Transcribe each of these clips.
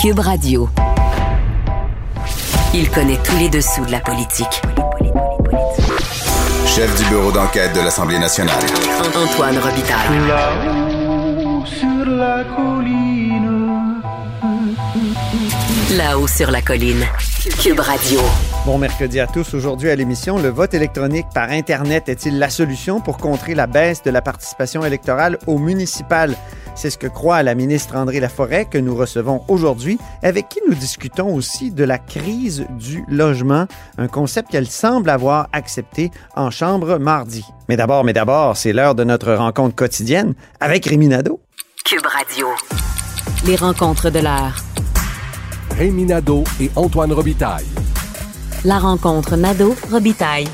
Cube Radio. Il connaît tous les dessous de la politique. Chef du bureau d'enquête de l'Assemblée nationale. Antoine Robitaille. Là-haut sur la colline. Là-haut sur la colline. Cube Radio. Bon mercredi à tous. Aujourd'hui à l'émission, le vote électronique par Internet est-il la solution pour contrer la baisse de la participation électorale au municipal? C'est ce que croit la ministre André Laforêt que nous recevons aujourd'hui, avec qui nous discutons aussi de la crise du logement, un concept qu'elle semble avoir accepté en chambre mardi. Mais d'abord, mais d'abord, c'est l'heure de notre rencontre quotidienne avec Rémi Nadeau. Cube Radio. Les rencontres de l'heure. Rémi Nadeau et Antoine Robitaille. La rencontre Nadeau-Robitaille.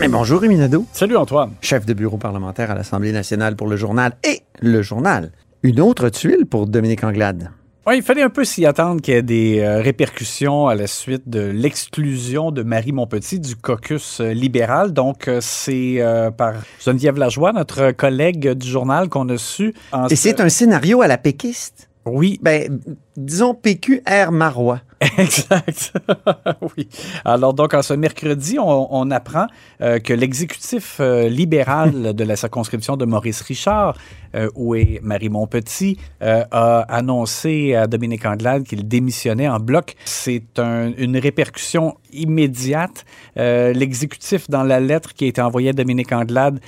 Mais bonjour Rémi Nadeau, Salut Antoine. chef de bureau parlementaire à l'Assemblée nationale pour le journal et le journal. Une autre tuile pour Dominique Anglade. Ouais, il fallait un peu s'y attendre qu'il y ait des euh, répercussions à la suite de l'exclusion de Marie Montpetit du caucus euh, libéral. Donc, euh, c'est par Geneviève Lajoie, notre collègue du journal, qu'on a su. en Et c'est un scénario à la péquiste? Oui, Ben, disons PQR Marois. exact. oui. Alors, donc, en ce mercredi, on, on apprend euh, que l'exécutif euh, libéral de la circonscription de Maurice Richard, euh, où est Marie Montpetit, a annoncé à Dominique Anglade qu'il démissionnait en bloc. C'est un- une répercussion immédiate. L'exécutif, dans la lettre qui a été envoyée à Dominique Anglade,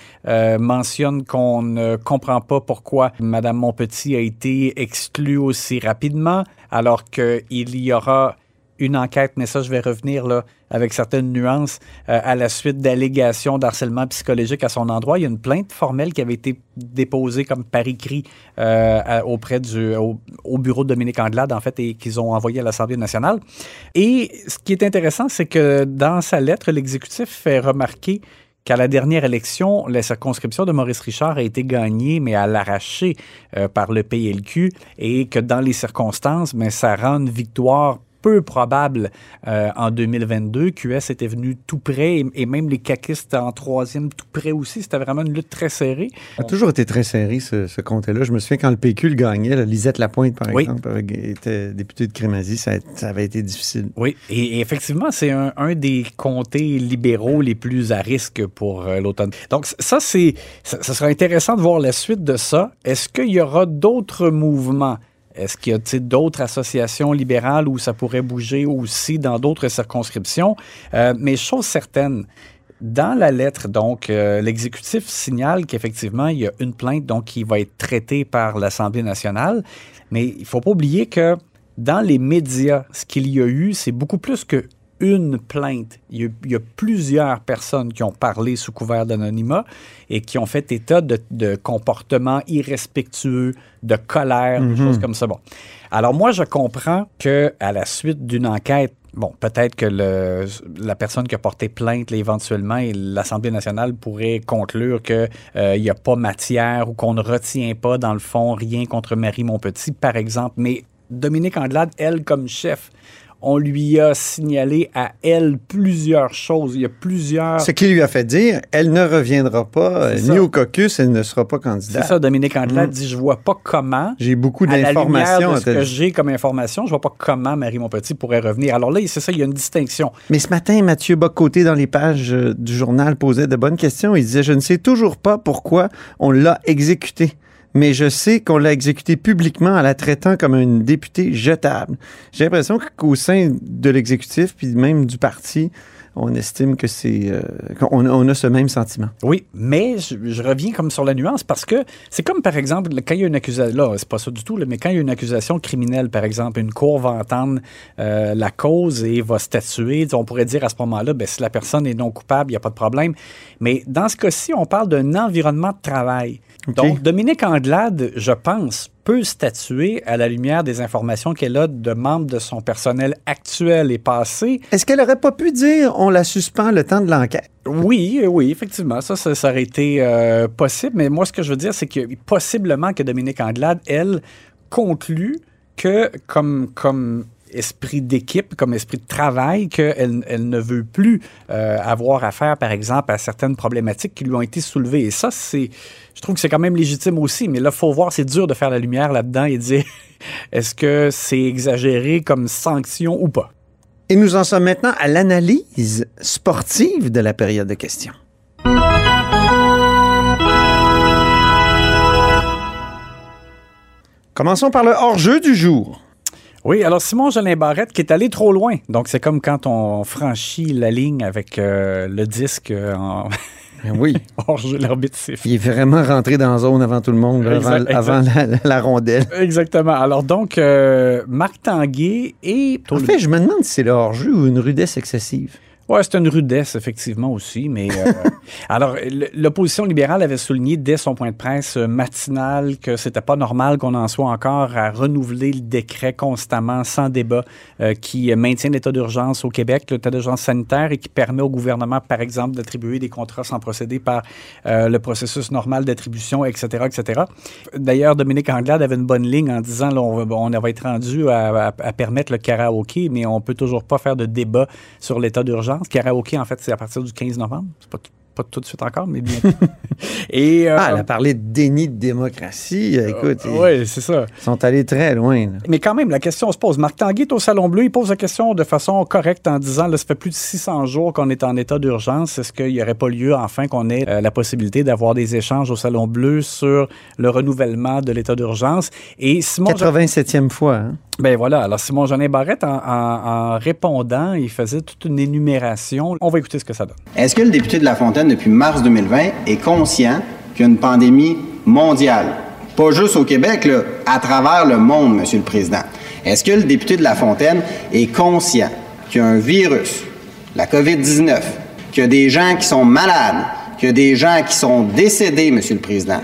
mentionne qu'on ne comprend pas pourquoi Mme Montpetit a été exclue aussi rapidement, alors qu'il y aura une enquête, mais ça, je vais revenir là avec certaines nuances euh, à la suite d'allégations d'harcèlement psychologique à son endroit. Il y a une plainte formelle qui avait été déposée comme par écrit euh, auprès du au, au bureau de Dominique Anglade, en fait, et qu'ils ont envoyé à l'Assemblée nationale. Et ce qui est intéressant, c'est que dans sa lettre, l'exécutif fait remarquer qu'à la dernière élection, la circonscription de Maurice Richard a été gagnée, mais à l'arraché euh, par le PLQ, et que dans les circonstances, mais ça rend une victoire peu probable euh, en 2022. QS était venu tout près et, et même les caquistes en troisième tout près aussi. C'était vraiment une lutte très serrée. Ça a toujours été très serré, ce, ce comté-là. Je me souviens quand le PQ le gagnait, là, Lisette Lapointe, par Oui. exemple, était députée de Crémazie, ça, ça avait été difficile. Oui, et, et effectivement, c'est un, un des comtés libéraux les plus à risque pour euh, l'automne. Donc, ça, c'est, ça, ça sera intéressant de voir la suite de ça. Est-ce qu'il y aura d'autres mouvements? Est-ce qu'il y a d'autres associations libérales où ça pourrait bouger aussi dans d'autres circonscriptions? Euh, mais chose certaine, dans la lettre, donc, euh, l'exécutif signale qu'effectivement, il y a une plainte donc, qui va être traitée par l'Assemblée nationale. Mais il ne faut pas oublier que dans les médias, ce qu'il y a eu, c'est beaucoup plus que une plainte. Il y, a, il y a plusieurs personnes qui ont parlé sous couvert d'anonymat et qui ont fait état de, de comportements irrespectueux, de colère, des choses comme ça. Bon. Alors moi, je comprends que à la suite d'une enquête, bon, peut-être que le, la personne qui a porté plainte, là, éventuellement, l'Assemblée nationale pourrait conclure qu'il n'y a pas matière ou qu'on ne retient pas, dans le fond, rien contre Marie Montpetit, par exemple. Mais Dominique Anglade, elle, comme chef, on lui a signalé à elle plusieurs choses. Il y a plusieurs... Ce qui lui a fait dire, elle ne reviendra pas, euh, C'est ni au caucus, elle ne sera pas C'est candidate. ça, Dominique Anglade Mm. dit, je vois pas comment... J'ai beaucoup d'informations. ce que j'ai comme information, je vois pas comment Marie Montpetit pourrait revenir. Alors là, c'est ça, il y a une distinction. Mais ce matin, Mathieu Bocoté, dans les pages euh, du journal, posait de bonnes questions. Il disait, je ne sais toujours pas pourquoi on l'a exécuté. Mais je sais qu'on l'a exécuté publiquement en la traitant comme une députée jetable. J'ai l'impression qu'au sein de l'exécutif, puis même du parti, on estime que c'est euh, qu'on on a ce même sentiment. Oui, mais je, je reviens comme sur la nuance parce que c'est comme par exemple quand il y a une accusation, là c'est pas ça du tout, là, mais quand il y a une accusation criminelle, par exemple, une cour va entendre euh, la cause et va statuer, on pourrait dire à ce moment-là, ben, si la personne est non coupable, il n'y a pas de problème. Mais dans ce cas-ci, on parle d'un environnement de travail. Donc, Dominique Anglade, je pense, peut statuer à la lumière des informations qu'elle a de membres de son personnel actuel et passé. Est-ce qu'elle aurait pas pu dire on la suspend le temps de l'enquête? Oui, oui, effectivement, ça, ça, ça aurait été euh, possible. Mais moi, ce que je veux dire, c'est que possiblement que Dominique Anglade, elle, conclut que comme, comme esprit d'équipe, comme esprit de travail, qu'elle elle ne veut plus euh, avoir affaire, par exemple, à certaines problématiques qui lui ont été soulevées. Et ça, c'est, je trouve que c'est quand même légitime aussi. Mais là, faut voir, c'est dur de faire la lumière là-dedans et dire est-ce que c'est exagéré comme sanction ou pas? Et nous en sommes maintenant à l'analyse sportive de la période de questions. Commençons par le hors-jeu du jour. Oui, alors Simon Jolin Barrette qui est allé trop loin. Donc c'est comme quand on franchit la ligne avec euh, le disque euh, en Oui, hors-jeu, l'arbitre siffle. il est vraiment rentré dans la zone avant tout le monde, avant, Exact, avant la, la- la rondelle. Exactement. Alors donc, euh, Marc Tanguay et... En fait, je me demande si c'est le hors-jeu ou une rudesse excessive. Ouais, c'est une rudesse, effectivement, aussi. Mais euh, alors, l'opposition libérale avait souligné dès son point de presse euh, matinal que c'était pas normal qu'on en soit encore à renouveler le décret constamment, sans débat, euh, qui maintient l'état d'urgence au Québec, l'état d'urgence sanitaire, et qui permet au gouvernement, par exemple, d'attribuer des contrats sans procéder par euh, le processus normal d'attribution, etc., etc. D'ailleurs, Dominique Anglade avait une bonne ligne en disant là, on, va, on va être rendu à, à- à permettre le karaoké, mais on peut toujours pas faire de débat sur l'état d'urgence. Karaoké, en fait, c'est à partir du 15 novembre. C'est pas, t- pas tout de suite encore, mais bien. Et, euh, Ah, elle a parlé de déni de démocratie. Écoute, ils oui, c'est ça. sont allés très loin. là. Mais quand même, la question se pose. Marc Tanguay est au Salon Bleu. Il pose la question de façon correcte en disant, là, ça fait plus de 600 jours qu'on est en état d'urgence. Est-ce qu'il n'y aurait pas lieu, enfin, qu'on ait euh, la possibilité d'avoir des échanges au Salon Bleu sur le renouvellement de l'état d'urgence? Et Simon... 87e fois. hein. Ben voilà. Alors, Simon Jeanin Barrette, en répondant, il faisait toute une énumération. On va écouter ce que ça donne. Est-ce que le député de La Fontaine, depuis mars 2020, est conscient qu'il y a une pandémie mondiale? Pas juste au Québec, là, à travers le monde, Monsieur le Président. Est-ce que le député de La Fontaine est conscient qu'il y a un virus, la COVID-19, qu'il y a des gens qui sont malades, qu'il y a des gens qui sont décédés, Monsieur le Président?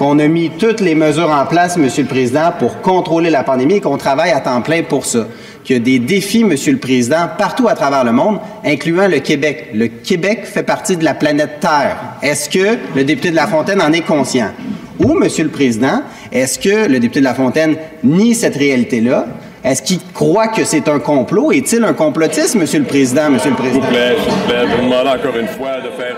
Qu'on a mis toutes les mesures en place, Monsieur le Président, pour contrôler la pandémie et qu'on travaille à temps plein pour ça. Qu'il y a des défis, Monsieur le Président, partout à travers le monde, incluant le Québec. Le Québec fait partie de la planète Terre. Est-ce que le député de La Fontaine en est conscient? Ou, Monsieur le Président, est-ce que le député de La Fontaine nie cette réalité-là? Est-ce qu'il croit que c'est un complot? Est-il un complotiste, Monsieur le Président, Monsieur le Président? Je vous demande encore une fois de faire.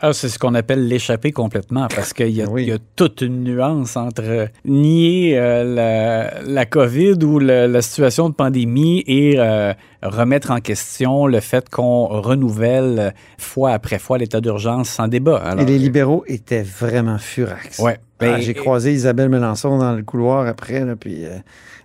Ah, c'est ce qu'on appelle l'échapper complètement parce qu'il y, a- Oui. il y a toute une nuance entre euh, nier euh, la, la COVID ou le- la situation de pandémie et euh, remettre en question le fait qu'on renouvelle euh, fois après fois l'état d'urgence sans débat. Alors, Et les libéraux étaient vraiment furax. Ouais. Ah, J'ai croisé Isabelle Melançon dans le couloir après, là, puis euh,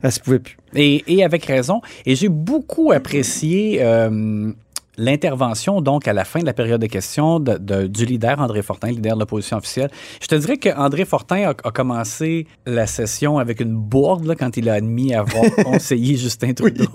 elle se pouvait plus. Et, et avec raison. Et j'ai beaucoup apprécié euh, l'intervention, donc, à la fin de la période de questions de- de- du leader, André Fortin, leader de l'opposition officielle. Je te dirais qu'André Fortin a, a commencé la session avec une bourde là, quand il a admis avoir conseillé Justin Trudeau.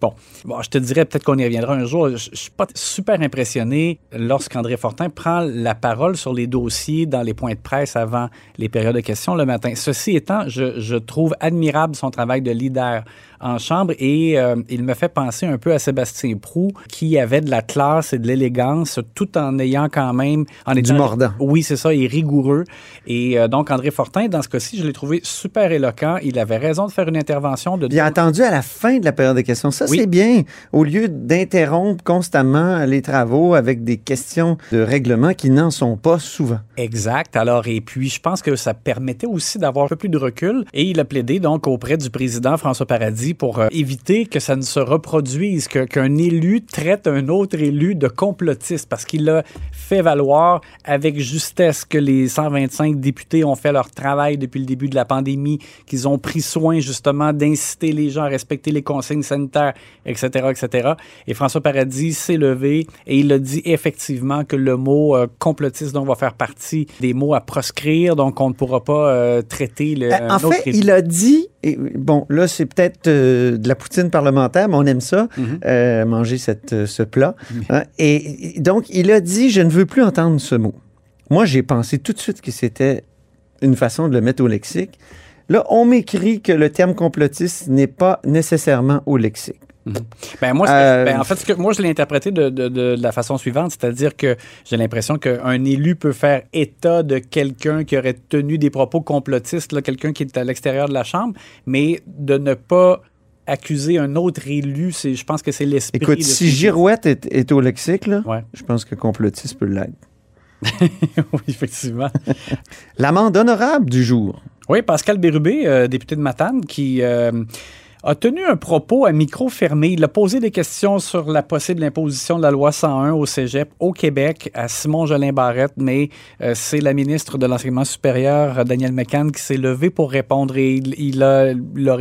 Bon, bon, je te dirais peut-être qu'on y reviendra un jour. Je, je suis pas super impressionné lorsqu'André Fortin prend la parole sur les dossiers dans les points de presse avant les périodes de questions le matin. Ceci étant, je, je trouve admirable son travail de leader en chambre et euh, il me fait penser un peu à Sébastien Prou qui avait de la classe et de l'élégance tout en ayant quand même en Du étant- mordant. Oui, c'est ça, et rigoureux. Et euh, donc André Fortin, dans ce cas-ci, je l'ai trouvé super éloquent. Il avait raison de faire une intervention de Il a attendu à la fin de la période de questions. Ça, Oui. c'est bien. Au lieu d'interrompre constamment les travaux avec des questions de règlement qui n'en sont pas souvent. Exact. Alors, et puis, je pense que ça permettait aussi d'avoir un peu plus de recul. Et il a plaidé donc auprès du président François Paradis pour euh, éviter que ça ne se reproduise, que- qu'un élu traite un autre élu de complotiste, parce qu'il a fait valoir avec justesse que les 125 députés ont fait leur travail depuis le début de la pandémie, qu'ils ont pris soin justement d'inciter les gens à respecter les consignes sanitaires, etc., etc. Et François Paradis s'est levé et il a dit effectivement que le mot euh, complotiste donc va faire partie des mots à proscrire, donc on ne pourra pas euh, traiter le. Euh, un en fait, il a dit, et, bon, là, c'est peut-être euh, de la poutine parlementaire, mais on aime ça, Mhm. euh, manger cette, euh, ce plat. Hein, et, et donc, il a dit, je ne veux plus entendre ce mot. Moi, j'ai pensé tout de suite que c'était une façon de le mettre au lexique. Là, on m'écrit que le terme complotiste n'est pas nécessairement au lexique. Ben moi, c'est- Euh, ben, en fait, que, moi, je l'ai interprété de, de- de la façon suivante, c'est-à-dire que j'ai l'impression qu'un élu peut faire état de quelqu'un qui aurait tenu des propos complotistes, quelqu'un qui est à l'extérieur de la Chambre, mais de ne pas accuser un autre élu, je pense que c'est l'esprit. Écoute, si Girouette est, est au lexique, là, Ouais. je pense que complotiste peut l'être. oui, effectivement. L'amende honorable du jour. Oui, Pascal Bérubé, euh, député de Matane, qui euh, a tenu un propos à micro fermé. Il a posé des questions sur la possible imposition de la loi 101 au Cégep au Québec à Simon Jolin Barrette, mais euh, c'est la ministre de l'Enseignement supérieur, Danielle McCann, qui s'est levée pour répondre et il, il,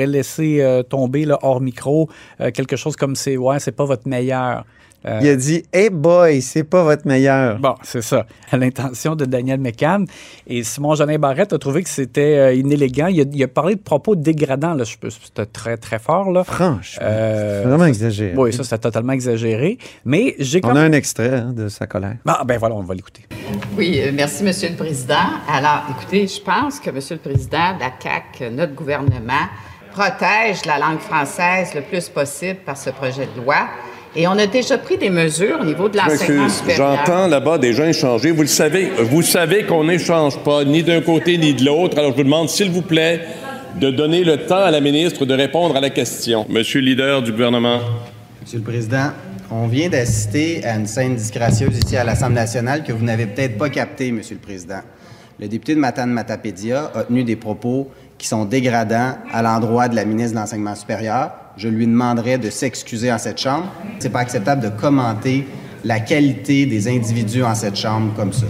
laissé euh, tomber hors micro euh, quelque chose comme c'est ouais, c'est pas votre meilleur. Euh, Il a dit Hey boy, c'est pas votre meilleur. Bon, c'est ça, à l'intention de Daniel McCann. Et Simon Jolin Barrette a trouvé que c'était euh, inélégant. Il a, il a parlé de propos dégradants, là. Je peux- C'était très, très fort, là. Franchement, Euh, vraiment exagéré. Oui, ça, c'était totalement exagéré. Mais j'ai quand On a même. un extrait hein, de sa colère. Ah, ben voilà, on va l'écouter. Oui, euh, merci, Monsieur le Président. Alors, écoutez, je pense que, Monsieur le Président, la CAQ, notre gouvernement, protège la langue française le plus possible par ce projet de loi. Et on a déjà pris des mesures au niveau de l'enseignement supérieur. j'entends là-bas des gens échanger. Vous le savez, vous savez qu'on n'échange pas ni d'un côté ni de l'autre. Alors je vous demande, s'il vous plaît, de donner le temps à la ministre de répondre à la question. Monsieur le leader du gouvernement. Monsieur le Président, on vient d'assister à une scène disgracieuse ici à l'Assemblée nationale que vous n'avez peut-être pas captée, Monsieur le Président. Le député de Matane Matapédia a tenu des propos qui sont dégradants à l'endroit de la ministre de l'Enseignement supérieur. Je lui demanderai de s'excuser en cette Chambre. C'est pas acceptable de commenter la qualité des individus en cette Chambre comme ça.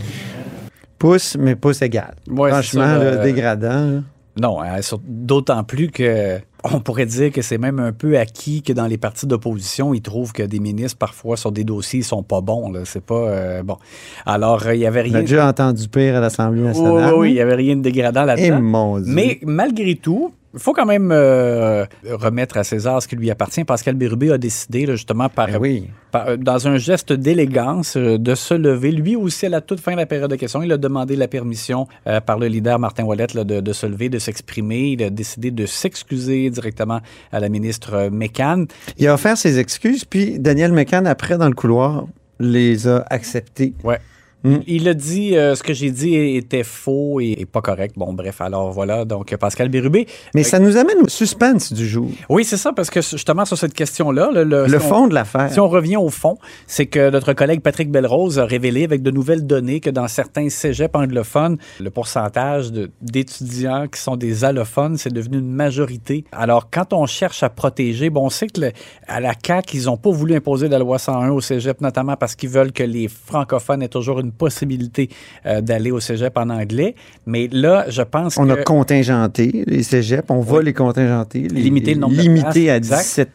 Pouce, mais pouce égal. Ouais, c'est Franchement, ça, là, euh, dégradant. là. Non, sur- d'autant plus que on pourrait dire que c'est même un peu acquis que dans les partis d'opposition, ils trouvent que des ministres, parfois, sur des dossiers, ils sont pas bons. C'est pas euh, bon. Alors, euh, il y avait On a rien. déjà entendu pire à l'Assemblée nationale. oui, oui, il n'y avait rien de dégradant là-dedans. Dieu. Mais malgré tout, il faut quand même euh, remettre à César ce qui lui appartient. Pascal Bérubé a décidé, là, justement, par, Ben oui. par- euh, dans un geste d'élégance, euh, de se lever. Lui aussi, à la toute fin de la période de questions, il a demandé la permission euh, par le leader Martin Ouellette là, de, de se lever, de s'exprimer. Il a décidé de s'excuser directement à la ministre Mécan. Il a offert ses excuses, puis Daniel McCann, après, dans le couloir, les a acceptées. Ouais. Mm. Il a dit euh, ce que j'ai dit était faux et, et pas correct. Bon, bref, alors voilà. Donc, Pascal Bérubé. Mais ça nous amène au suspense du jour. Oui, c'est ça, parce que justement, sur cette question-là, le, le- Le si on- fond de l'affaire. Si on revient au fond, c'est que notre collègue Patrick Belrose a révélé avec de nouvelles données que dans certains cégeps anglophones, le pourcentage d'étudiants qui sont des allophones, c'est devenu une majorité. Alors, quand on cherche à protéger, bon, on sait que le- à la CAQ, ils n'ont pas voulu imposer la loi 101 au cégep, notamment parce qu'ils veulent que les francophones aient toujours une possibilité euh, d'aller au cégep en anglais. Mais là, je pense On que... a contingenté les cégeps, on va les contingenter. les- Limiter le nombre de Limiter places, à exact. 17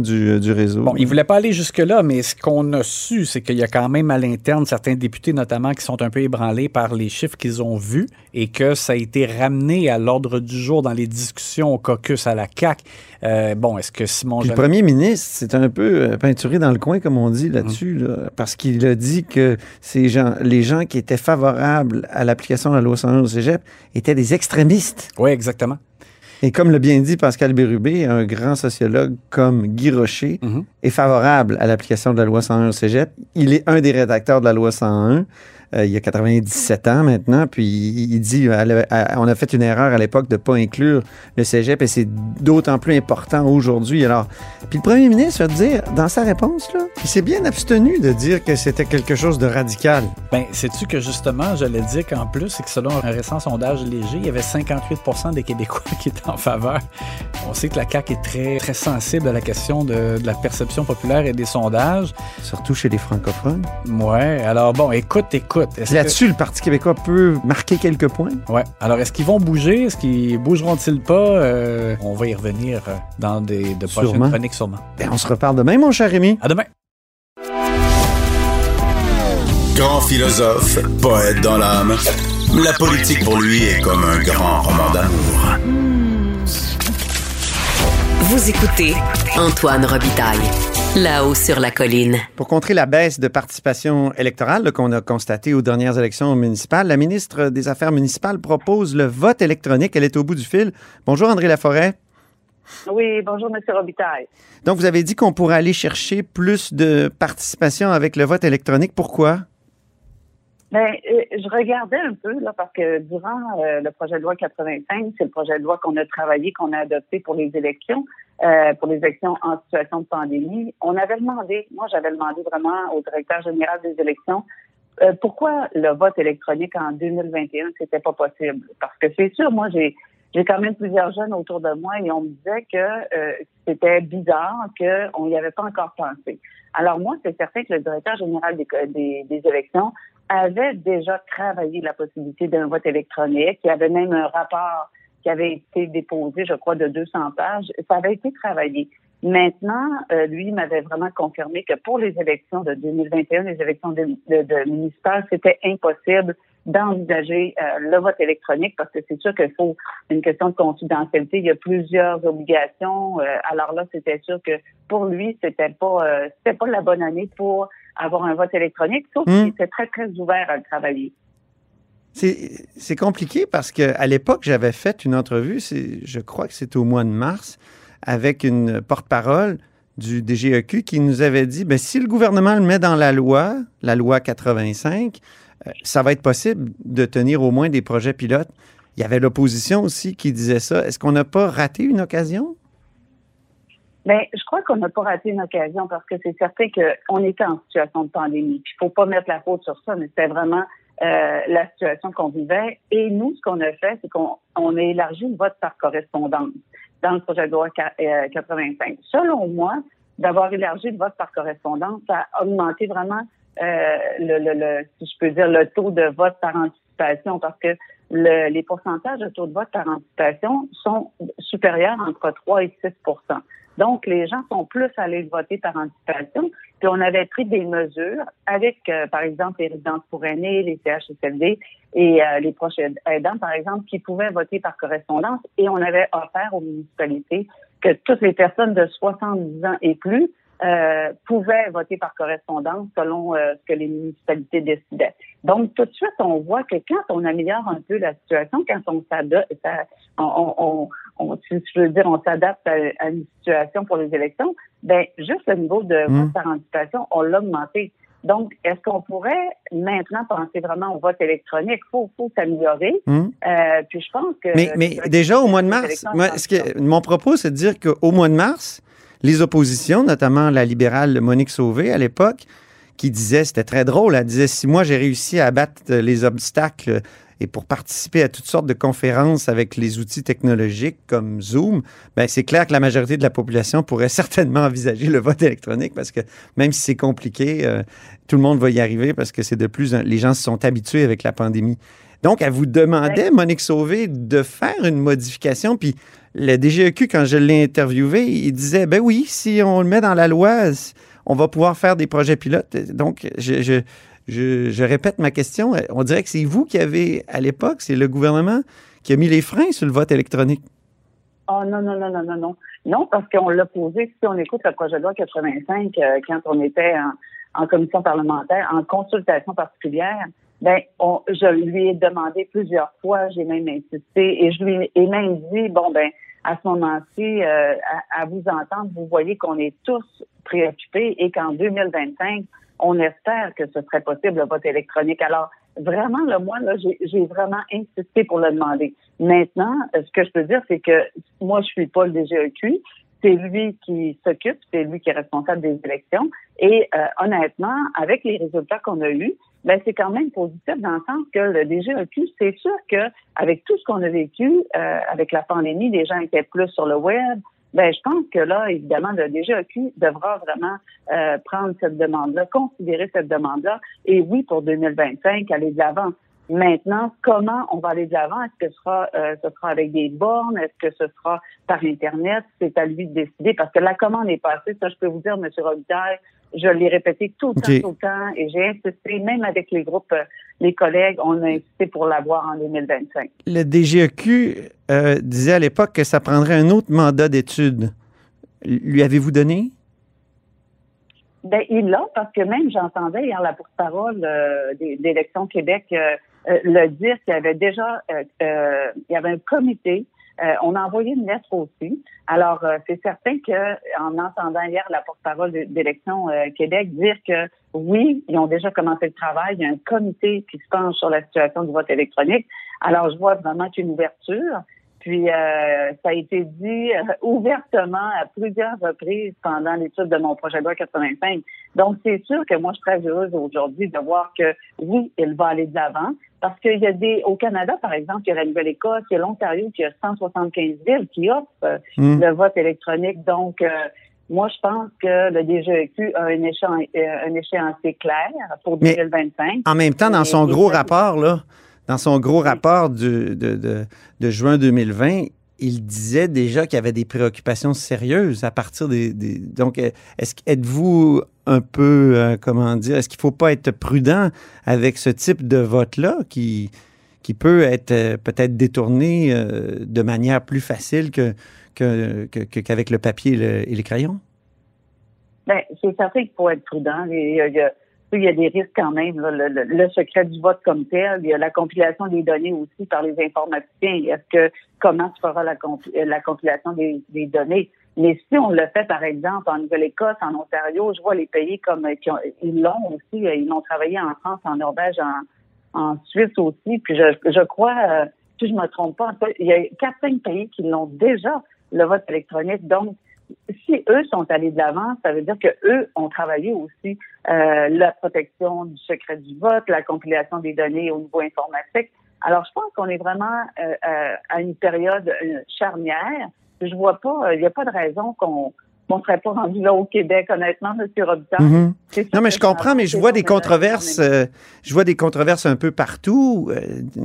du, du réseau. Bon, il ne voulait pas aller jusque-là, mais ce qu'on a su, c'est qu'il y a quand même à l'interne certains députés, notamment, qui sont un peu ébranlés par les chiffres qu'ils ont vus et que ça a été ramené à l'ordre du jour dans les discussions au caucus à la CAQ. Euh, bon, est-ce que Simon Puis le premier ministre, c'est un peu euh, peinturé dans le coin, comme on dit là-dessus, là, parce qu'il a dit que ces gens, les gens qui étaient favorables à l'application de la loi 101 au cégep étaient des extrémistes. Oui, exactement. Et comme l'a bien dit Pascal Bérubé, un grand sociologue comme Guy Rocher Mhm. est favorable à l'application de la loi 101 au cégep. Il est un des rédacteurs de la loi 101. Euh, il y a 97 ans maintenant, puis il dit elle a- on a fait une erreur à l'époque de ne pas inclure le cégep et c'est d'autant plus important aujourd'hui. Alors, puis le premier ministre va dire dans sa réponse là, il s'est bien abstenu de dire que c'était quelque chose de radical. Ben, sais-tu que justement, j'allais dire qu'en plus, c'est que selon un récent sondage léger, il y avait 58% des Québécois qui étaient en faveur. On sait que la CAQ est très, très sensible à la question de, de la perception populaire et des sondages. Surtout chez les francophones. Ouais, alors bon, écoute, écoute. Que- Là-dessus, le Parti québécois peut marquer quelques points? Ouais. Alors, est-ce qu'ils vont bouger? Est-ce qu'ils bougeront-ils pas? Euh, on va y revenir euh, dans des, de prochaines chroniques, sûrement. Ben, on se reparle demain, mon cher Rémi. À demain! Grand philosophe, poète dans l'âme, la politique pour lui est comme un grand roman d'amour. Vous écoutez Antoine Robitaille, là-haut sur la colline. Pour contrer la baisse de participation électorale qu'on a constatée aux dernières élections municipales, la ministre des Affaires municipales propose le vote électronique. Elle est au bout du fil. Bonjour André Laforêt. Oui, bonjour, M. Robitaille. Donc, vous avez dit qu'on pourrait aller chercher plus de participation avec le vote électronique. Pourquoi? Ben, euh, je regardais un peu là parce que durant euh, le projet de loi 85, c'est le projet de loi qu'on a travaillé, qu'on a adopté pour les élections, euh, pour les élections en situation de pandémie. On avait demandé, moi j'avais demandé vraiment au directeur général des élections pourquoi le vote électronique en 2021 c'était pas possible? Parce que c'est sûr, moi j'ai j'ai quand même plusieurs jeunes autour de moi et on me disait que c'était bizarre qu'on n'y avait pas encore pensé. Alors moi, c'est certain que le directeur général des, des, des élections avait déjà travaillé la possibilité d'un vote électronique. Il y avait même un rapport qui avait été déposé, je crois, de 200 pages. Ça avait été travaillé. Maintenant, euh, lui m'avait vraiment confirmé que pour les élections de 2021, les élections de, de, de municipales, c'était impossible d'envisager euh, le vote électronique parce que c'est sûr qu'il faut une question de confidentialité. Il y a plusieurs obligations. Euh, alors là, c'était sûr que pour lui, c'était pas c'était pas la bonne année pour avoir un vote électronique, sauf qu'il était très, très ouvert à le travailler. C'est compliqué parce qu'à l'époque, j'avais fait une entrevue, je crois que c'était au mois de mars, avec une porte-parole du DGEQ qui nous avait dit ben, si le gouvernement le met dans la loi, la loi 85, euh, ça va être possible de tenir au moins des projets pilotes. Il y avait l'opposition aussi qui disait ça. Est-ce qu'on n'a pas raté une occasion? Bien, je crois qu'on n'a pas raté une occasion parce que c'est certain qu'on était en situation de pandémie. Il faut pas mettre la faute sur ça, mais c'était vraiment euh, la situation qu'on vivait. Et nous, ce qu'on a fait, c'est qu'on on a élargi le vote par correspondance dans le projet de loi 85. Euh, Selon moi, d'avoir élargi le vote par correspondance, ça a augmenté vraiment euh, le, le, le, si je peux dire, le taux de vote par anticipation parce que le, les pourcentages de taux de vote par anticipation sont supérieurs entre 3 et 6 donc, les gens sont plus allés voter par anticipation. Puis on avait pris des mesures avec, euh, par exemple, les résidences pour aînés, les CHSLD et euh, les proches aidants, par exemple, qui pouvaient voter par correspondance. Et on avait offert aux municipalités que toutes les personnes de 70 ans et plus euh, pouvaient voter par correspondance selon euh, ce que les municipalités décidaient. Donc, tout de suite, on voit que quand on améliore un peu la situation, quand on s'adapte, on, on, on, si je veux dire, on s'adapte à, une situation pour les élections, ben juste le niveau de mmh. vote par anticipation, on l'a augmenté. Donc, est-ce qu'on pourrait maintenant penser vraiment au vote électronique? Il faut, faut s'améliorer. Mmh. Euh, puis je pense que... Mais, mais déjà, au mois de mars, moi, ce que, mon propos, c'est de dire qu'au mois de mars, les oppositions, notamment la libérale Monique Sauvé à l'époque, qui disait, c'était très drôle, elle disait, si moi j'ai réussi à abattre les obstacles et pour participer à toutes sortes de conférences avec les outils technologiques comme Zoom, ben c'est clair que la majorité de la population pourrait certainement envisager le vote électronique parce que même si c'est compliqué, euh, tout le monde va y arriver parce que c'est de plus, les gens se sont habitués avec la pandémie. Donc, elle vous demandait, Monique Sauvé, de faire une modification, puis le DGEQ, quand je l'ai interviewé, il disait, ben oui, si on le met dans la loi, on va pouvoir faire des projets pilotes. Donc, je, je, répète ma question. On dirait que c'est vous qui avez, à l'époque, c'est le gouvernement qui a mis les freins sur le vote électronique. Oh non, non, non, non, non, non. Non, parce qu'on l'a posé, si on écoute le projet de loi 85, euh, quand on était en, commission parlementaire, en consultation particulière, ben, je lui ai demandé plusieurs fois, j'ai même insisté, et je lui ai même dit, bon, ben, à ce moment-ci, euh, à, vous entendre, vous voyez qu'on est tous préoccupés et qu'en 2025, on espère que ce serait possible le vote électronique. Alors, vraiment, là, moi, là, j'ai vraiment insisté pour le demander. Maintenant, ce que je peux dire, c'est que moi, je suis pas le DGEQ. C'est lui qui s'occupe, c'est lui qui est responsable des élections. Et euh, honnêtement, avec les résultats qu'on a eus, ben c'est quand même positif dans le sens que le DGEQ, c'est sûr que avec tout ce qu'on a vécu euh, avec la pandémie, les gens étaient plus sur le web. Ben je pense que là, évidemment, le DGEQ devra vraiment euh, prendre cette demande-là, considérer cette demande-là, et oui, pour 2025, aller de l'avant. Maintenant, comment on va aller de l'avant? Est-ce que ce sera, euh, ce sera avec des bornes? Est-ce que ce sera par Internet? C'est à lui de décider parce que la commande est passée. Ça, je peux vous dire, M. Robitaille, je l'ai répété tout le temps, tout le temps, et j'ai insisté, même avec les groupes, euh, les collègues, on a insisté pour l'avoir en 2025. Le DGEQ euh, disait à l'époque que ça prendrait un autre mandat d'étude. Lui avez-vous donné? Ben, il l'a, parce que même j'entendais hier la porte-parole euh, d'Élections Québec le dire qu'il y avait déjà il y avait un comité Euh, on a envoyé une lettre aussi. Alors, euh, c'est certain que en entendant hier la porte-parole d'élection Québec dire que oui, ils ont déjà commencé le travail, il y a un comité qui se penche sur la situation du vote électronique. Alors, je vois vraiment qu'une ouverture. Puis, euh, ça a été dit euh, ouvertement à plusieurs reprises pendant l'étude de mon projet de loi 85. Donc, c'est sûr que moi, je suis très heureuse aujourd'hui de voir que, oui, il va aller de l'avant. Parce qu'il y a des, au Canada, par exemple, il y a la Nouvelle-Écosse, il y a l'Ontario qui a 175 villes qui offrent euh, Hmm. le vote électronique. Donc, moi, je pense que le DGEQ a un, échéan, un échéancier clair pour Mais 2025. En même temps, dans son et gros rapport, là, dans son gros rapport du- de, de- de juin 2020, il disait déjà qu'il y avait des préoccupations sérieuses à partir des. des- donc, est-ce êtes-vous un peu, euh, comment dire, est-ce qu'il ne faut pas être prudent avec ce type de vote-là qui, qui peut être euh, peut-être détourné euh, de manière plus facile que, que- que- que- qu'avec le papier et, le- et les crayons? Ben, c'est certain qu'il faut être prudent. Il y a, il y a- il y a des risques quand même. là. Le, le- le secret du vote comme tel, il y a la compilation des données aussi par les informaticiens. Est-ce que comment se fera la, euh, la compilation des, des données? Mais si on le fait, par exemple, en Nouvelle-Écosse, en Ontario, je vois les pays comme euh, qui ont, ils l'ont aussi, euh, ils l'ont travaillé en France, en Norvège, en, en Suisse aussi. Puis je, je crois, euh, si je me trompe pas, il y a quatre, cinq pays qui l'ont déjà, le vote électronique. Donc, si eux sont allés de l'avant, ça veut dire que eux ont travaillé aussi euh, la protection du secret du vote, la compilation des données au niveau informatique. Alors, je pense qu'on est vraiment euh, euh, à une période euh, charnière. Je vois pas, euh, il n'y a pas de raison qu'on ne serait pas rendu là au Québec, honnêtement, M. Robitaille. Mhm. Non, mais je comprends, mais je vois des controverses. euh, je vois des controverses un peu partout. Euh,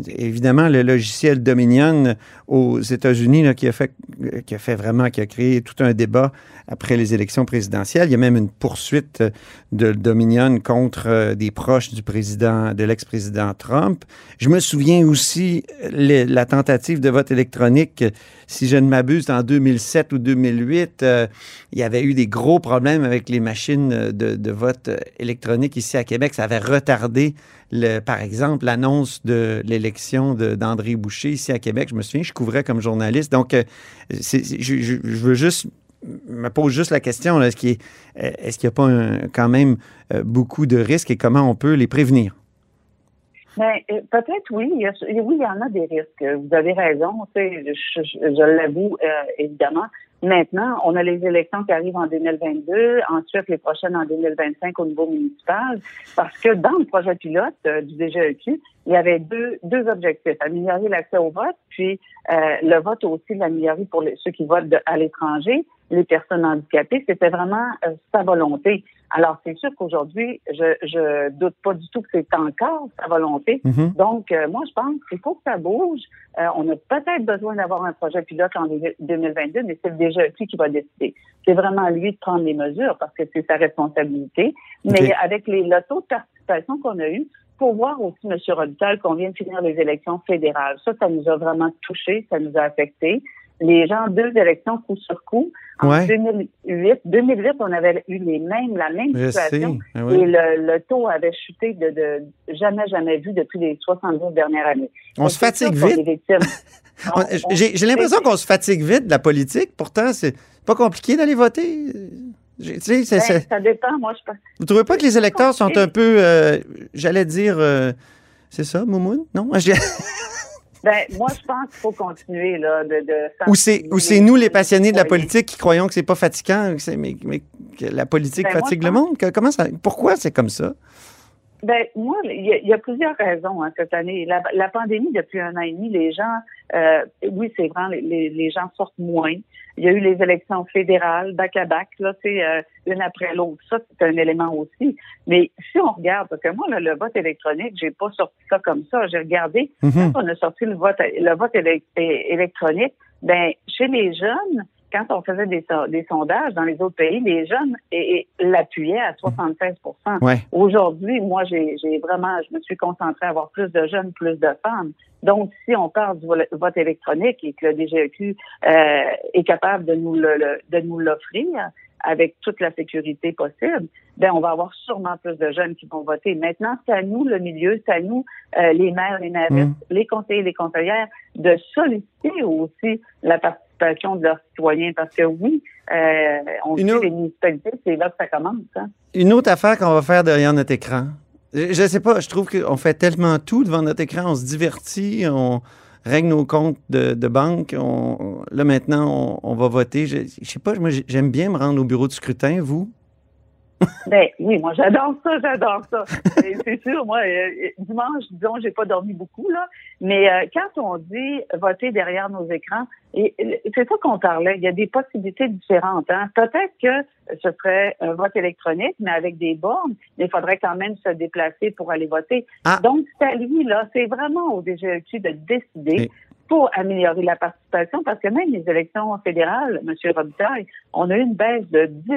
évidemment, le logiciel Dominion aux États-Unis, qui a fait, euh, qui a fait vraiment, qui a créé tout un débat après les élections présidentielles. Il y a même une poursuite de Dominion contre des proches du président, de l'ex-président Trump. Je me souviens aussi les- la tentative de vote électronique, si je ne m'abuse, en 2007 ou 2008. euh, il y avait eu des gros problèmes avec les machines euh, de, vote euh, électronique ici à Québec. Ça avait retardé, le, par exemple, l'annonce de l'élection d'André Boucher ici à Québec. Je me souviens, je couvrais comme journaliste. Donc, euh, je, veux juste me pose juste la question, est-ce qu'il n'y a pas quand même beaucoup de risques et comment on peut les prévenir? Ben, euh, peut-être oui. Il y a- oui, il y en a des risques. Vous avez raison. Je, je, je l'avoue, euh, évidemment. Maintenant, on a les élections qui arrivent en 2022, ensuite les prochaines en 2025 au niveau municipal, parce que dans le projet pilote euh, du DGEQ, il y avait deux, deux objectifs. Améliorer l'accès au vote, puis euh, le vote aussi l'améliorer pour les- ceux qui votent de- à l'étranger, les personnes handicapées. C'était vraiment euh, sa volonté. Alors, c'est sûr qu'aujourd'hui, je, je doute pas du tout que c'est encore sa volonté. Mhm. Donc, euh, moi, je pense qu'il faut que ça bouge. Euh, on a peut-être besoin d'avoir un projet pilote en 2022, mais c'est le DGEQ qui va décider. C'est vraiment à lui de prendre les mesures parce que c'est sa responsabilité. Mais avec les, le taux de participation qu'on a eu, faut voir aussi, M. Rodital, qu'on vient de finir les élections fédérales. Ça, ça nous a vraiment touché, ça nous a affecté. Les gens, deux élections coup sur coup. En Ouais. 2008, 2008, on avait eu les mêmes, la même situation. oui. Et le, le taux avait chuté de, de jamais, jamais vu depuis les 70 dernières années. On se fatigue vite. J'ai l'impression qu'on se fatigue vite de la politique. Pourtant, c'est pas compliqué d'aller voter. Tu sais, Ben, ça dépend, moi, je pense. Vous trouvez pas que les électeurs sont un peu, euh, j'allais dire, euh, c'est ça, Moumoun? Non? Ben, moi, je pense qu'il faut continuer, là, de, de Ou c'est ou c'est nous, les passionnés de la politique, qui croyons que c'est pas fatigant, que mais, mais que la politique Ben, fatigue le monde? Que- comment ça, pourquoi c'est comme ça? Ben, moi, il y, y a plusieurs raisons hein, cette année. La, la pandémie, depuis un an et demi, les gens, euh, oui, c'est vrai, les, les, gens sortent moins. Il y a eu les élections fédérales, back à back, là, c'est euh, une après l'autre. Ça, c'est un élément aussi. Mais si on regarde, parce que moi, là, le vote électronique, j'ai pas sorti ça comme ça. J'ai regardé Mhm. quand on a sorti le vote, le vote électronique. Ben, chez les jeunes, quand on faisait des, so- des sondages dans les autres pays, les jeunes et- et l'appuyaient à 76 Ouais. Aujourd'hui, moi, j'ai vraiment, je me suis concentrée à avoir plus de jeunes, plus de femmes. Donc, si on parle du vote électronique et que le DGEQ euh, est capable de nous le, le- de nous l'offrir, avec toute la sécurité possible, ben on va avoir sûrement plus de jeunes qui vont voter. Maintenant, c'est à nous, le milieu, c'est à nous, euh, les maires, les maires, Mm. les conseillers, les conseillères, de solliciter aussi la participation de leurs citoyens. Parce que oui, euh, on Une sait autre- les municipalités, c'est là que ça commence. Hein? Une autre affaire qu'on va faire derrière notre écran. Je je sais pas, je trouve qu'on fait tellement tout devant notre écran, on se divertit, on règle nos comptes de, de banque. On, là, maintenant, on, on va voter. Je, je sais pas, moi, j'ai- j'aime bien me rendre au bureau de scrutin, vous? Ben oui, moi j'adore ça, j'adore ça. C'est sûr, moi, euh, dimanche, disons, j'ai pas dormi beaucoup, là. Mais euh, quand on dit voter derrière nos écrans, et c'est ça qu'on parlait, il y a des possibilités différentes. Hein. Peut-être que ce serait un vote électronique, mais avec des bornes, mais il faudrait quand même se déplacer pour aller voter. Ah. Donc, c'est à lui, là, c'est vraiment au DGEQ de décider pour améliorer la participation, parce que même les élections fédérales, M. Robitaille, on a eu une baisse de 10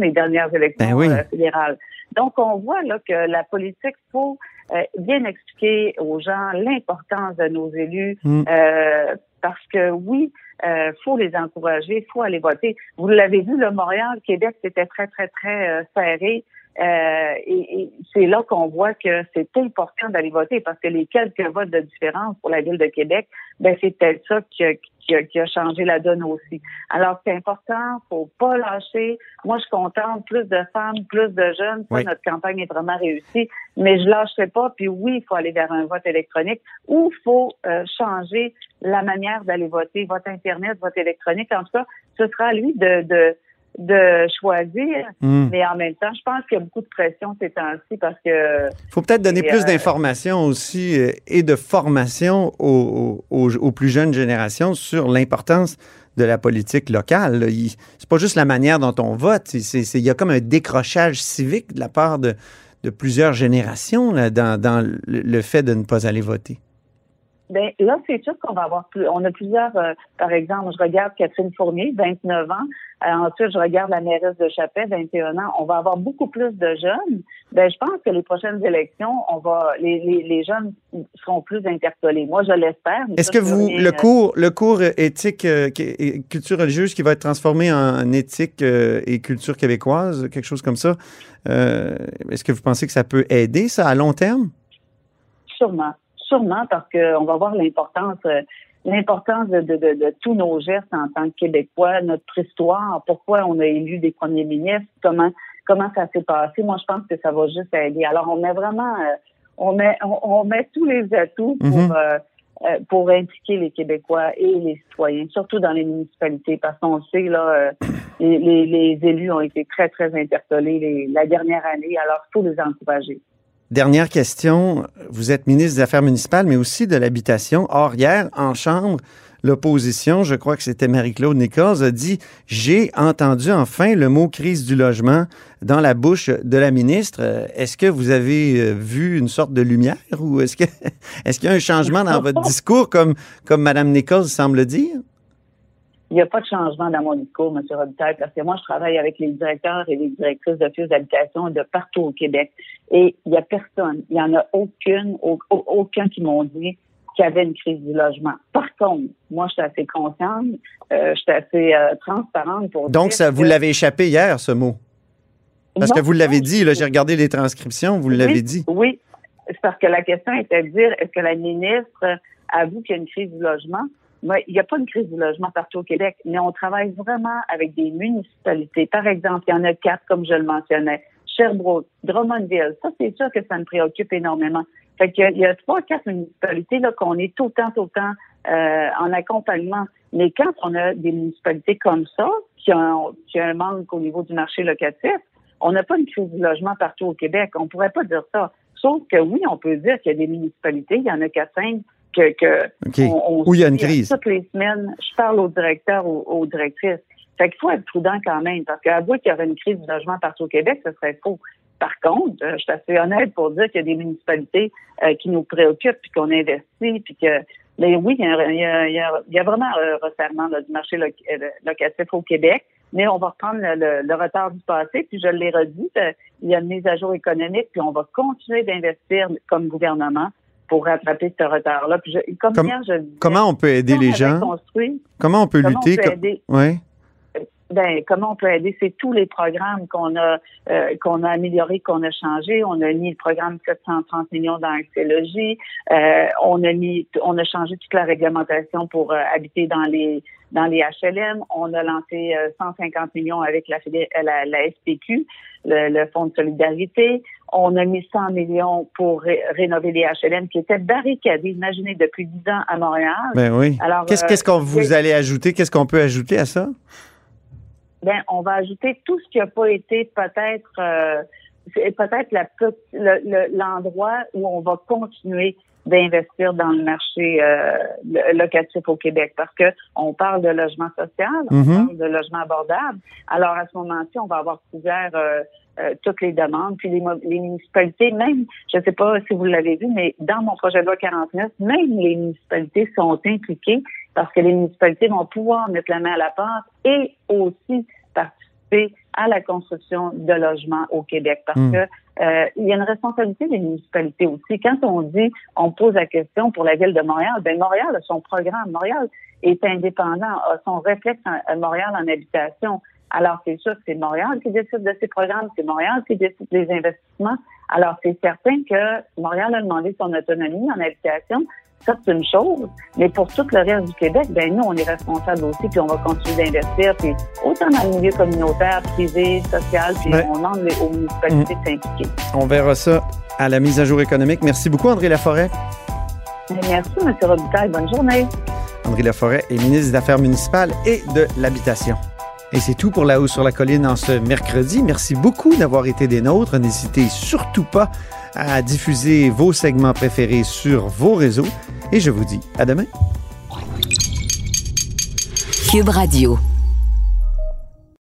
des dernières élections Ben oui. euh, fédérales. Donc, on voit là que la politique, faut euh, bien expliquer aux gens l'importance de nos élus, Mm. euh, parce que oui, euh, faut les encourager, faut aller voter. Vous l'avez vu, le Montréal, Québec, c'était très, très, très euh, serré. Euh, et, et c'est là qu'on voit que c'est important d'aller voter parce que les quelques votes de différence pour la ville de Québec, ben c'est peut-être ça qui a, qui, a, qui a changé la donne aussi. Alors c'est important, faut pas lâcher. Moi je contente, plus de femmes, plus de jeunes. Ça, Oui. Notre campagne est vraiment réussie, mais je lâcherai pas. Puis oui, il faut aller vers un vote électronique ou il faut euh, changer la manière d'aller voter, vote internet, vote électronique. En tout cas, ce sera à lui de, de de choisir, Hmm. mais en même temps, je pense qu'il y a beaucoup de pression ces temps-ci parce que faut peut-être donner plus euh, d'informations aussi euh, et de formation aux, aux- aux plus jeunes générations sur l'importance de la politique locale. Il- C'est pas juste la manière dont on vote, il y a comme un décrochage civique de la part de, de plusieurs générations là, dans, le fait de ne pas aller voter. Ben là, c'est sûr qu'on va avoir plus. On a plusieurs. euh, par exemple, je regarde Catherine Fournier, 29 ans. Euh, ensuite, je regarde la mairesse de Chapet, 21 ans. On va avoir beaucoup plus de jeunes. Ben, je pense que les prochaines élections, on va, les, les, les jeunes seront plus interpellés. Moi, je l'espère. Est-ce que vous, rien, le euh, cours, le cours éthique, euh, et culture religieuse qui va être transformé en éthique et culture québécoise, quelque chose comme ça, est-ce que vous pensez que ça peut aider ça à long terme? Sûrement, sûrement, parce qu'on va voir l'importance, euh, l'importance de, de, de, de tous nos gestes en tant que Québécois, notre histoire, pourquoi on a élu des premiers ministres, comment comment ça s'est passé. Moi, je pense que ça va juste aider. Alors, on met vraiment, euh, on met on, on met tous les atouts pour Mhm. euh, euh, pour impliquer les Québécois et les citoyens, surtout dans les municipalités, parce qu'on sait là, euh, les, les, les élus ont été très très interpellés les- la dernière année. Alors, faut les encourager. Dernière question. Vous êtes ministre des Affaires municipales, mais aussi de l'habitation. Or, hier, en Chambre, l'opposition, je crois que c'était Marie-Claude Nichols, a dit J'ai entendu enfin le mot crise du logement dans la bouche de la ministre. Est-ce que vous avez euh, vu une sorte de lumière ou est-ce que est-ce qu'il y a un changement dans votre discours, comme, comme Mme Nichols semble dire? Il n'y a pas de changement dans mon discours, M. Robitaille, parce que moi, je travaille avec les directeurs et les directrices d'office d'habitation de partout au Québec. Et il n'y a personne, il n'y en a aucune, au- au- aucun qui m'ont dit qu'il y avait une crise du logement. Par contre, moi, je suis assez consciente, euh, je suis assez euh, transparente pour Donc, dire ça, vous que- l'avez échappé hier, ce mot? Parce Non, que vous l'avez dit, là, j'ai regardé les transcriptions, vous l'avez dit. Oui, c'est parce que la question était de dire est-ce que la ministre avoue qu'il y a une crise du logement? Moi, il n'y a pas une crise du logement partout au Québec, mais on travaille vraiment avec des municipalités. Par exemple, il y en a quatre, comme je le mentionnais. Sherbrooke, Drummondville, ça, c'est sûr que ça me préoccupe énormément. Fait qu'il y a- trois, quatre municipalités là qu'on est le temps euh, en accompagnement. Mais quand on a des municipalités comme ça, qui ont, qui ont un manque au niveau du marché locatif, on n'a pas une crise du logement partout au Québec. On pourrait pas dire ça. Sauf que oui, on peut dire qu'il y a des municipalités, il y en a quatre, cinq, que, que on, on Où il y a une crise? Toutes les semaines, je parle aux directeurs, aux, aux directrices. Fait qu'il faut être prudent quand même, parce qu'avouer qu'il y aurait une crise du logement partout au Québec, ce serait faux. Par contre, euh, je suis assez honnête pour dire qu'il y a des municipalités euh, qui nous préoccupent, puis qu'on investit, puis que mais oui, il y a, il y a- il y a- il y a vraiment un resserrement là, du marché loc- euh, locatif au Québec, mais on va reprendre le, le- le retard du passé, puis je l'ai redit, il y a une mise à jour économique, puis on va continuer d'investir comme gouvernement pour rattraper ce retard-là. Comme Comme- Comment on peut aider on les gens? Comment on peut comment on lutter? peut co- aider? Ouais. ben, comment on peut aider? C'est tous les programmes qu'on a euh, qu'on a améliorés, qu'on a changés. On a mis le programme 730 millions dans l'archéologie. Euh, on a mis, on a changé toute la réglementation pour euh, habiter dans les dans les HLM. On a lancé 150 millions avec la, la, la SPQ, le, Fonds de solidarité. On a mis 100 millions pour rénover les HLM qui étaient barricadés, imaginez, depuis 10 ans à Montréal. Ben oui. Alors, qu'est-ce qu'on vous allez ajouter? Qu'est-ce qu'on peut ajouter à ça? ben on va ajouter tout ce qui n'a pas été peut-être euh, peut-être l'endroit où on va continuer d'investir dans le marché euh, locatif au Québec parce que on parle de logement social, on mm-hmm. parle de logement abordable. Alors à ce moment-ci, on va avoir euh, toutes les demandes, puis les, les municipalités, même, je ne sais pas si vous l'avez vu, mais dans mon projet de loi 49, même les municipalités sont impliquées parce que les municipalités vont pouvoir mettre la main à la porte et aussi participer à la construction de logements au Québec parce hmm. que euh, il y a une responsabilité des municipalités aussi. Quand on dit, on pose la question pour la ville de Montréal, ben Montréal a son programme. Montréal est indépendant, a son réflexe à Montréal en habitation. Alors, c'est sûr que c'est Montréal qui décide de ses programmes, c'est Montréal qui décide des investissements. Alors, c'est certain que Montréal a demandé son autonomie en habitation, ça, c'est une chose. Mais pour tout le reste du Québec, ben nous, on est responsable aussi, puis on va continuer d'investir, puis autant dans le milieu communautaire, privé, social, puis on demande aux municipalités de s'impliquer. On verra ça à la mise à jour économique. Merci beaucoup, André Laforêt. Merci, M. Robitaille. Bonne journée. André Laforêt est ministre des Affaires municipales et de l'Habitation. Et c'est tout pour La Haut sur la Colline en ce mercredi. Merci beaucoup d'avoir été des nôtres. N'hésitez surtout pas à diffuser vos segments préférés sur vos réseaux. Et je vous dis à demain. Cube Radio.